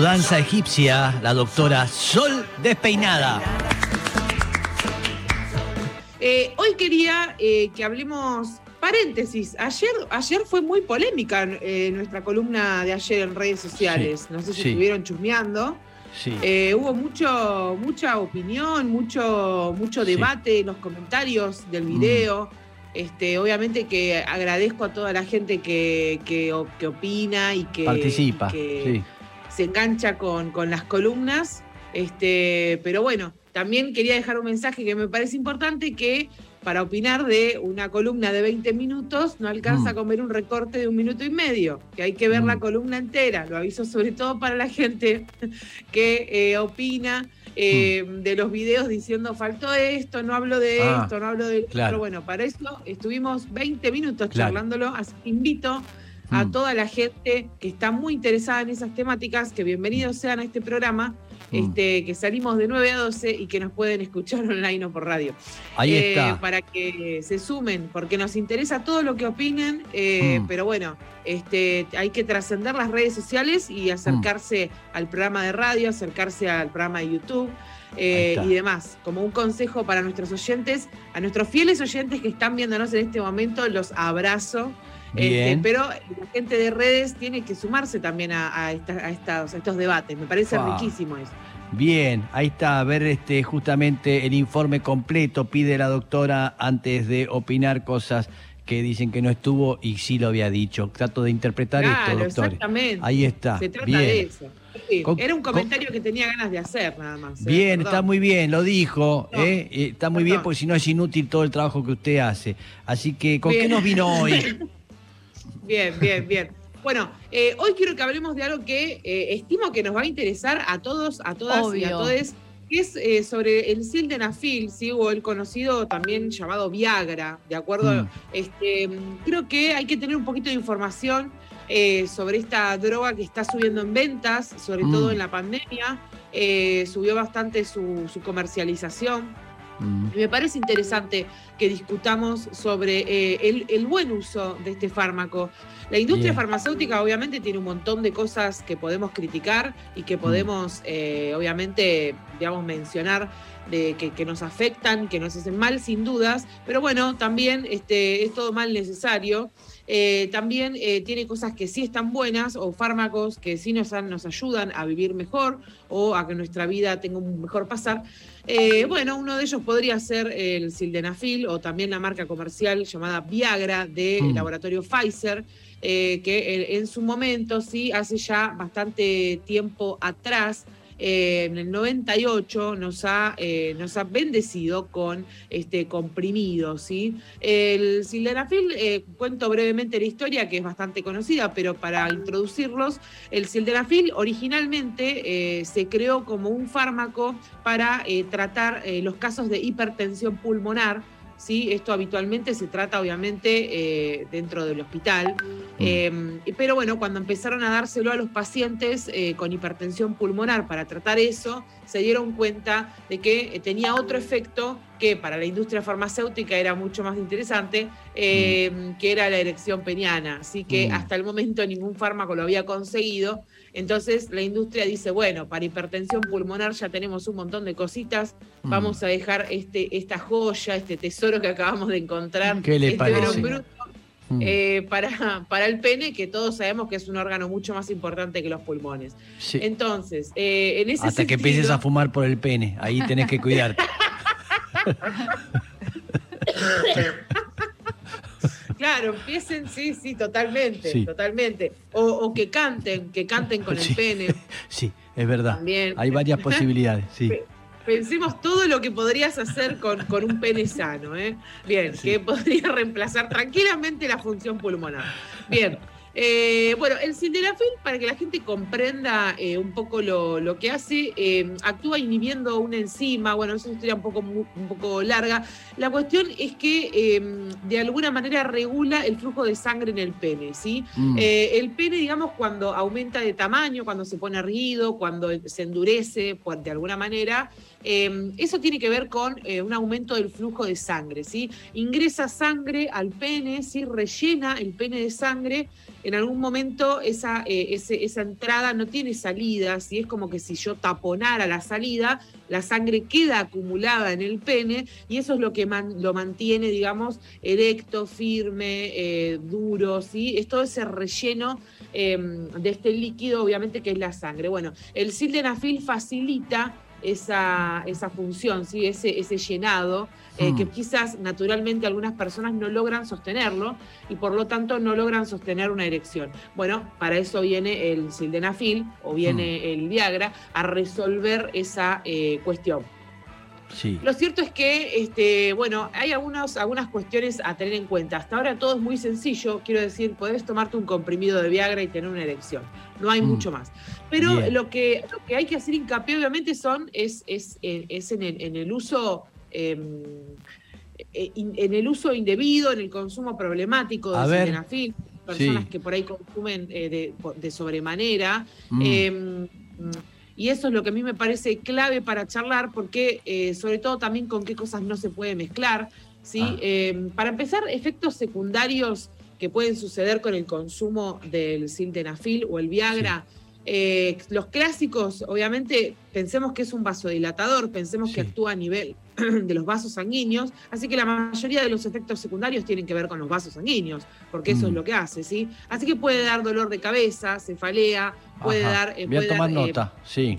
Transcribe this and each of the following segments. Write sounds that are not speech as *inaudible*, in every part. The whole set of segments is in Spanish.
su danza egipcia, la doctora Sol Despeinada. Eh, hoy quería eh, que hablemos, paréntesis, ayer, ayer fue muy polémica eh, nuestra columna de ayer en redes sociales, no sé si estuvieron chusmeando. Sí. hubo mucho, mucha opinión, mucho, mucho debate en los comentarios del mm. video. Este, obviamente que agradezco a toda la gente que, que, opina y que participa, que se engancha con, con, las columnas. Este, pero bueno, también quería dejar un mensaje que me parece importante que para opinar de una columna de 20 minutos no alcanza mm. a comer un recorte de un minuto y medio, que hay que ver la mm. columna entera. Lo aviso sobre todo para la gente *laughs* que eh, opina eh, mm. de los videos diciendo faltó esto, no hablo de ah, esto, no hablo de esto. Pero bueno, para eso estuvimos 20 minutos charlándolo, así que invito a toda la gente que está muy interesada en esas temáticas, que bienvenidos sean a este programa Mm. Este, que salimos de 9 a 12 y que nos pueden escuchar *laughs* online o por radio. Ahí eh, está. Para que se sumen, porque nos interesa todo lo que opinen, eh, mm. pero bueno, este, hay que trascender las redes sociales y acercarse mm. al programa de radio, acercarse al programa de YouTube. Eh, y demás, como un consejo para nuestros oyentes, a nuestros fieles oyentes que están viéndonos en este momento, los abrazo. Este, pero la gente de redes tiene que sumarse también a, estos, debates. Me parece riquísimo eso. Bien, ahí está, a ver este, justamente el informe completo, pide la doctora antes de opinar cosas que dicen que no estuvo y sí lo había dicho. Trato de interpretar esto, doctor. Exactamente. Ahí está. Se trata de eso. era un comentario que tenía ganas de hacer, nada más. ¿eh? Bien, está muy bien, lo dijo. ¿eh? Eh, está muy bien porque si no es inútil todo el trabajo que usted hace. Así que, ¿con qué nos vino hoy? *laughs* Bien, bien, bien. Bueno, eh, hoy quiero que hablemos de algo que eh, estimo que nos va a interesar a todos, a todas y a todos, que es eh, sobre el sildenafil, ¿sí? o el conocido también llamado Viagra, ¿de acuerdo? Mm. Este, creo que hay que tener un poquito de información sobre esta droga que está subiendo en ventas, sobre todo mm. en la pandemia. subió bastante su, comercialización. Mm. Me parece interesante que discutamos sobre eh, el, buen uso de este fármaco. La industria farmacéutica obviamente tiene un montón de cosas que podemos criticar y que mm. podemos eh, obviamente, digamos, mencionar de que, nos afectan, que nos hacen mal sin dudas, pero bueno, también este, es todo mal necesario. Eh, también tiene cosas que sí están buenas o fármacos que sí nos, nos ayudan a vivir mejor o a que nuestra vida tenga un mejor pasar. Eh, bueno, uno de ellos podría ser el sildenafil o también la marca comercial llamada Viagra del mm. laboratorio Pfizer, eh, que en su momento, sí, hace ya bastante tiempo atrás, eh, en el 98 nos ha, eh, nos ha bendecido con este comprimido. ¿sí? El sildenafil, eh, cuento brevemente la historia que es bastante conocida, pero para introducirlos, el sildenafil originalmente se creó como un fármaco para tratar los casos de hipertensión pulmonar ¿sí? Esto habitualmente se trata obviamente eh, dentro del hospital, mm. em, pero bueno, cuando empezaron a dárselo a los pacientes eh, con hipertensión pulmonar para tratar eso, se dieron cuenta de que eh, tenía otro efecto que para la industria farmacéutica era mucho más interesante, em, que era la erección peniana. Así que mm. hasta el momento ningún fármaco lo había conseguido. Entonces la industria dice, bueno, para hipertensión pulmonar ya tenemos un montón de cositas, mm. vamos a dejar este, esta joya, este tesoro que acabamos de encontrar, ¿Qué le este parece? Mm. Eh, para, *laughs* para el pene, que todos sabemos que es un órgano mucho más importante que los pulmones. Entonces, eh, en ese Hasta que empieces a fumar por el pene, ahí tenés que cuidarte. *laughs* Claro, empiecen, sí, sí, totalmente, totalmente. O, que canten, que canten con el pene. *laughs* Sí, es verdad. También. Hay varias posibilidades, sí. Pensemos todo lo que podrías hacer con, con un pene sano, ¿eh? Bien, que podría reemplazar tranquilamente la función pulmonar. Bien. Eh, bueno, el sildenafil, para que la gente comprenda eh, un poco lo, que hace, eh, actúa inhibiendo una enzima, bueno, es una historia un poco, un poco larga. La cuestión es que em, de alguna manera regula el flujo de sangre en el pene, ¿sí? Mm. el pene, digamos, cuando aumenta de tamaño, cuando se pone erguido, cuando se endurece, pues, de alguna manera, em, eso tiene que ver con un aumento del flujo de sangre, ¿sí? Ingresa sangre al pene, ¿sí? Rellena el pene de sangre en algún momento esa, eh, esa entrada no tiene salida, si es como que si yo taponara la salida, la sangre queda acumulada en el pene y eso es lo que lo mantiene, digamos, erecto, firme, eh, duro, ¿sí? Es todo ese relleno em, de este líquido, obviamente, que es la sangre. Bueno, el sildenafil facilita esa, esa función, ¿sí? ese, ese llenado, eh, que hmm. quizás naturalmente algunas personas no logran sostenerlo y por lo tanto no logran sostener una erección. Bueno, para eso viene el sildenafil o viene hmm. el Viagra a resolver esa eh, cuestión. Lo cierto es que, este, bueno, hay algunas cuestiones a tener en cuenta. Hasta ahora todo es muy sencillo, quiero decir, podés tomarte un comprimido de Viagra y tener una erección. No hay mm. mucho más. Pero lo que, lo que hay que hacer hincapié, obviamente, son, es, es, eh, es en, el, en el uso. Em, eh, en el uso indebido, en el consumo problemático de sildenafil, personas que por ahí consumen eh, de, sobremanera. Mm. Em, y eso es lo que a mí me parece clave para charlar, porque eh, sobre todo también con qué cosas no se puede mezclar. ¿sí? Ah. Eh, para empezar, efectos secundarios que pueden suceder con el consumo del sildenafil o el Viagra. Eh, los clásicos, obviamente, pensemos que es un vasodilatador, pensemos que actúa a nivel *clears throat* de los vasos sanguíneos, así que la mayoría de los efectos secundarios tienen que ver con los vasos sanguíneos, porque eso es mm. lo que hace, ¿sí? Así que puede dar dolor de cabeza, cefalea, puede dar... Eh, Voy a tomar nota, sí.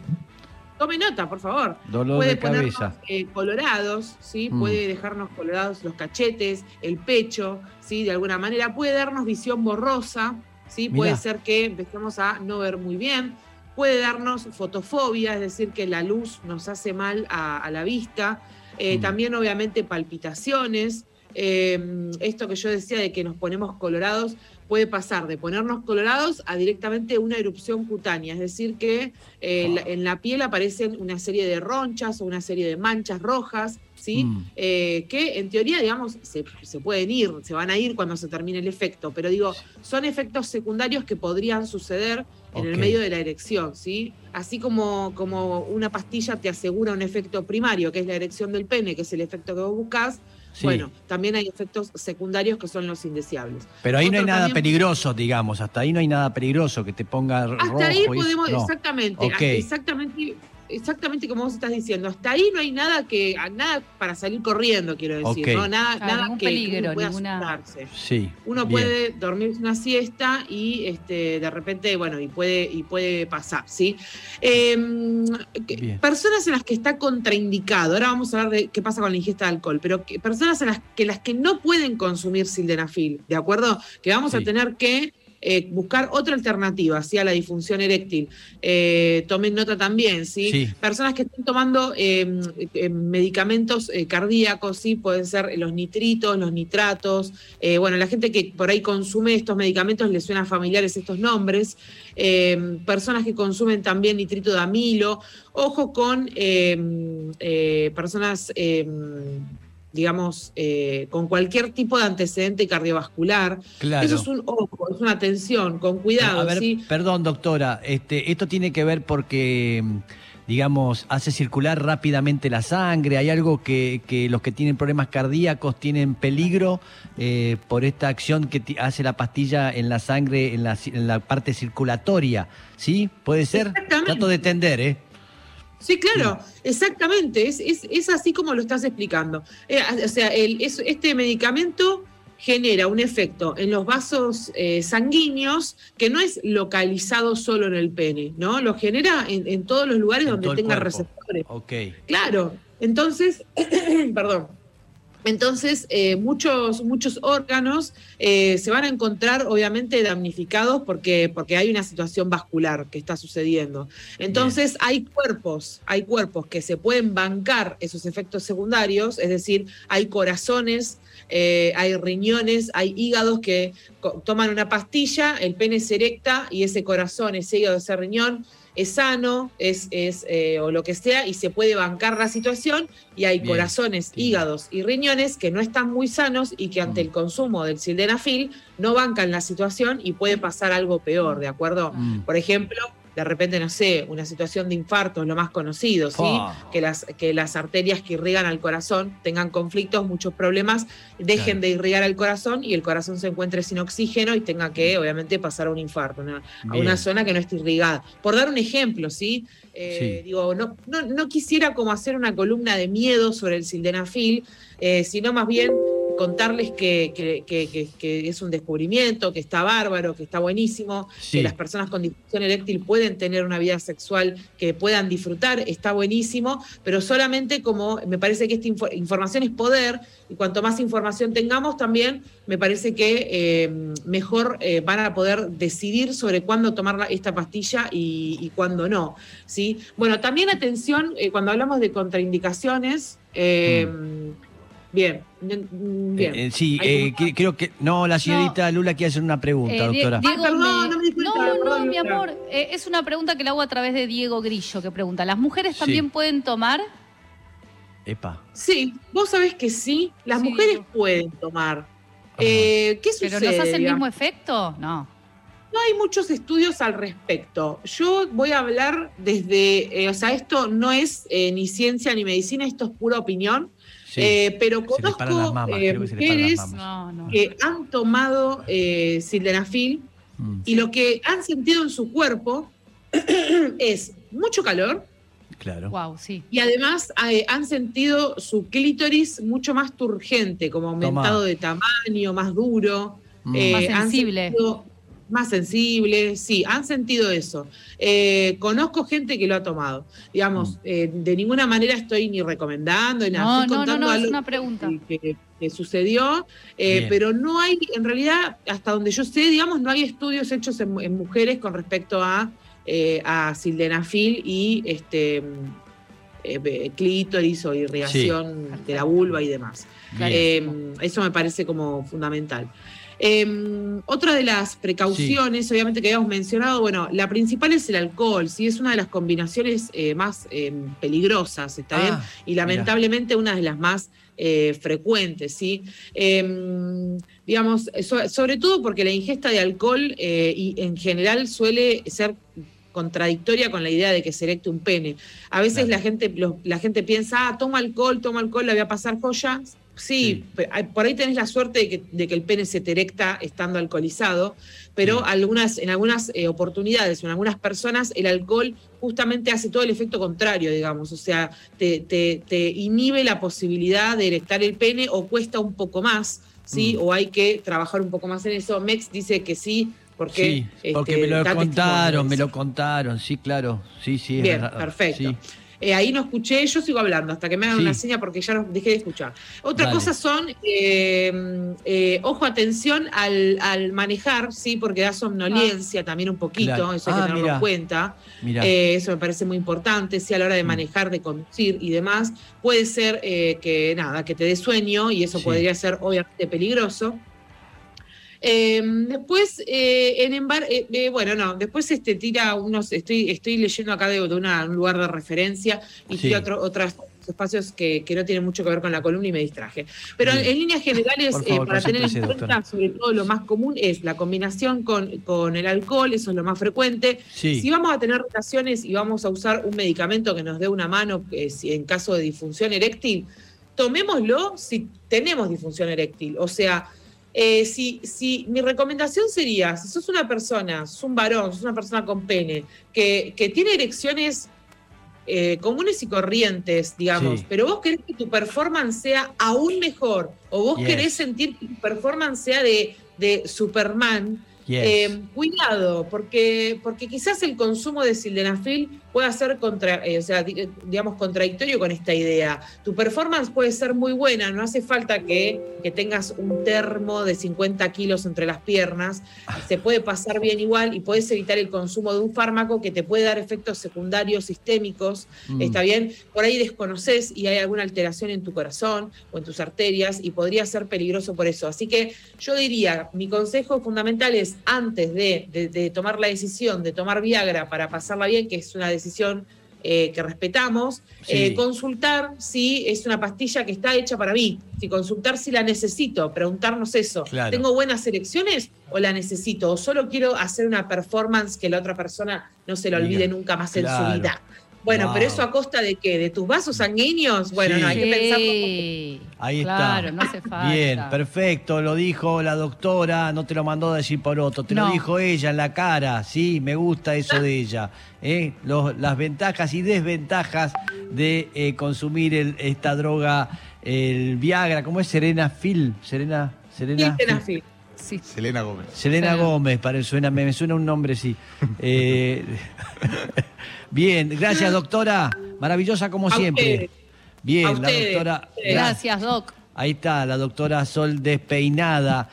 Tome nota, por favor. Dolor puede de cabeza. Eh, colorados, ¿sí? Mm. Puede dejarnos colorados los cachetes, el pecho, ¿sí? De alguna manera. Puede darnos visión borrosa, ¿sí? Puede ser que empecemos a no ver muy bien. Puede darnos fotofobia, es decir, que la luz nos hace mal a la vista. Eh, mm. También obviamente palpitaciones. Em, esto que yo decía de que nos ponemos colorados puede pasar de ponernos colorados a directamente una erupción cutánea, es decir, que eh, en la piel aparecen una serie de ronchas o una serie de manchas rojas, ¿sí? Mm. Eh, que en teoría, digamos, se, pueden ir, se van a ir cuando se termine el efecto, pero digo, son efectos secundarios que podrían suceder en el medio de la erección, ¿sí? Así como, como una pastilla te asegura un efecto primario, que es la erección del pene, que es el efecto que vos buscás, bueno, también hay efectos secundarios que son los indeseables. Pero ahí no hay nada peligroso, digamos, hasta ahí no hay nada peligroso que te ponga hasta ahí podemos, exactamente, exactamente exactamente como vos estás diciendo. Hasta ahí no hay nada que nada para salir corriendo, quiero decir, ¿no? Nada, nada que, peligro, pueda ninguna... Sí, uno puede dormir una siesta y este, de repente, bueno, y puede, y puede pasar, ¿sí? Em, personas en las que está contraindicado, ahora vamos a hablar de qué pasa con la ingesta de alcohol, pero personas en las que las que no pueden consumir sildenafil, ¿de acuerdo? Que vamos a tener que eh, buscar otra alternativa a la disfunción eréctil. Eh, tomen nota también, ¿sí? Personas que estén tomando em, em, medicamentos eh, cardíacos, ¿sí? Pueden ser los nitritos, los nitratos. bueno, la gente que por ahí consume estos medicamentos les suenan familiares estos nombres. Em, personas que consumen también nitrito de amilo. Ojo con personas digamos, eh, con cualquier tipo de antecedente cardiovascular. Eso es un ojo, es una atención, con cuidado. Perdón, doctora, este, esto tiene que ver porque, digamos, hace circular rápidamente la sangre. ¿Hay algo que, los que tienen problemas cardíacos tienen peligro eh, por esta acción que hace la pastilla en la sangre, en la, en la parte circulatoria? ¿Sí? ¿Puede ser? Trato de entender, ¿eh? Sí, claro, exactamente, es, es, así como lo estás explicando. Eh, o sea, el, este medicamento genera un efecto en los vasos eh, sanguíneos que no es localizado solo en el pene, ¿no? Lo genera en, todos los lugares donde tenga receptores. Ok. Claro, entonces, *clears throat* perdón. Entonces, eh, muchos, muchos órganos eh, se van a encontrar obviamente damnificados porque, porque hay una situación vascular que está sucediendo. Entonces, hay cuerpos, hay cuerpos que se pueden bancar esos efectos secundarios, es decir, hay corazones, eh, hay riñones, hay hígados que toman una pastilla, el pene se erecta y ese corazón, ese hígado, ese riñón es sano, es, es eh, o lo que sea, y se puede bancar la situación, y hay corazones, hígados y riñones que no están muy sanos y que ante mm. el consumo del sildenafil no bancan la situación y puede pasar algo peor, ¿de acuerdo? Mm. Por ejemplo, de repente, no sé, una situación de infarto es lo más conocido, ¿sí? Que, las, que las arterias que irrigan al corazón tengan conflictos, muchos problemas, dejen de irrigar al corazón y el corazón se encuentre sin oxígeno y tenga que, obviamente, pasar a un infarto, a una zona que no esté irrigada. Por dar un ejemplo, ¿sí? Eh, digo, no, no, quisiera como hacer una columna de miedo sobre el sildenafil, eh, sino más bien contarles que, que, es un descubrimiento, que está bárbaro, que está buenísimo, que las personas con disfunción eréctil pueden tener una vida sexual que puedan disfrutar, está buenísimo, pero solamente como me parece que esta información es poder y cuanto más información tengamos también, me parece que eh, mejor eh, van a poder decidir sobre cuándo tomar esta pastilla y, cuándo no. ¿sí? Bueno, también atención, eh, cuando hablamos de contraindicaciones, mm. Bien, bien. Eh, eh, sí, eh, creo que. No, la señorita Lula quiere hacer una pregunta, doctora. no, no, mi amor. es una pregunta que le hago a través de Diego Grillo, que pregunta: ¿las mujeres también pueden tomar? Epa. Sí, vos sabés que sí, las mujeres pueden tomar. ¿Qué sucede? ¿Pero nos hace el mismo efecto? No. No hay muchos estudios al respecto. Yo voy a hablar desde, o sea, esto no es ni ciencia ni medicina, esto es pura opinión. Eh, pero conozco eh, mujeres que han tomado eh, sildenafil mm. y lo que han sentido en su cuerpo *clears throat* es mucho calor. Claro. Wow, sí. Y además han sentido su clítoris mucho más turgente, como aumentado de tamaño, más duro. Mm. más sensible más sensibles, sí, han sentido eso. Eh, conozco gente que lo ha tomado. Digamos, mm. eh, de ninguna manera estoy ni recomendando, ni nada. estoy contando algo una pregunta. Que, sucedió, eh, pero no hay, en realidad, hasta donde yo sé, digamos, no hay estudios hechos en, mujeres con respecto a, a sildenafil y este clítoris o irrigación de la vulva y demás. eso me parece como fundamental. Eh, otra de las precauciones, obviamente que habíamos mencionado, bueno, la principal es el alcohol, sí, es una de las combinaciones eh, más em, peligrosas, ¿está bien? Ah, y lamentablemente una de las más eh, frecuentes, ¿sí? Em, digamos, sobre todo porque la ingesta de alcohol eh, y en general suele ser contradictoria con la idea de que se erecte un pene. A veces la, gente, la gente piensa, ah, toma alcohol, toma alcohol, le voy a pasar joyas. Sí, por ahí tenés la suerte de que, el pene se te erecta estando alcoholizado, pero algunas, en algunas eh, oportunidades en algunas personas el alcohol justamente hace todo el efecto contrario, digamos, o sea, te, inhibe la posibilidad de erectar el pene o cuesta un poco más, ¿sí? Mm. O hay que trabajar un poco más en eso. Mex dice que sí, porque, sí, porque me lo contaron, me lo contaron, sí, claro, sí, sí. Bien, perfecto. Eh, ahí no escuché, yo sigo hablando hasta que me hagan una seña porque ya no dejé de escuchar. Otra cosa son, eh, eh, ojo, atención al, manejar, sí, porque da somnolencia ah. también un poquito, eso hay que ah, tenerlo en cuenta. eso me parece muy importante, sí, a la hora de mm. manejar, de conducir y demás. Puede ser que nada, que te dé sueño y eso podría ser obviamente peligroso. Em, después, eh, en eh, eh, bueno, no, después este, tira unos, estoy, estoy leyendo acá de, un lugar de referencia y tira otros espacios que, no tienen mucho que ver con la columna y me distraje. Pero en, líneas generales, para tener en cuenta, sobre todo lo más común es la combinación con, con el alcohol, eso es lo más frecuente. Si vamos a tener relaciones y vamos a usar un medicamento que nos dé una mano si en caso de disfunción eréctil, tomémoslo si tenemos disfunción eréctil. O sea, eh, si, si, mi recomendación sería, si sos una persona, sos un varón, sos una persona con pene, que, que tiene erecciones eh, comunes y corrientes, digamos, pero vos querés que tu performance sea aún mejor, o vos querés sentir que tu performance sea de, de Superman, eh, cuidado, porque, porque quizás el consumo de sildenafil pueda ser contra, eh, o sea, digamos, contradictorio con esta idea. Tu performance puede ser muy buena, no hace falta que, que tengas un termo de 50 kilos entre las piernas, se puede pasar bien igual y puedes evitar el consumo de un fármaco que te puede dar efectos secundarios sistémicos, mm. ¿está bien? Por ahí desconoces y hay alguna alteración en tu corazón o en tus arterias y podría ser peligroso por eso. Así que yo diría, mi consejo fundamental es antes de, de tomar la decisión de tomar Viagra para pasarla bien, que es una decisión decisión eh, que respetamos, eh, consultar si es una pastilla que está hecha para mí, si consultar si la necesito, preguntarnos eso. ¿Tengo buenas elecciones o la necesito? ¿O solo quiero hacer una performance que la otra persona no se la olvide nunca más en su vida? Bueno, pero eso a costa de qué? ¿De tus vasos sanguíneos? Bueno, no, hay que pensarlo. Ahí está. no hace falta. Bien, perfecto. Lo dijo la doctora, no te lo mandó a decir por otro, te lo dijo ella en la cara. Sí, me gusta eso de ella. ¿eh? las ventajas y desventajas de eh, consumir esta droga, el Viagra, ¿cómo es? Serena Phil. Serena. Serena, Phil. Sí. Selena Gómez. Selena Gómez, para, suena, me, suena un nombre, sí. *laughs* Eh, *laughs* Bien, gracias doctora. Maravillosa como siempre. Bien, la doctora. Gracias, Doc. Ahí está, la doctora Sol despeinada.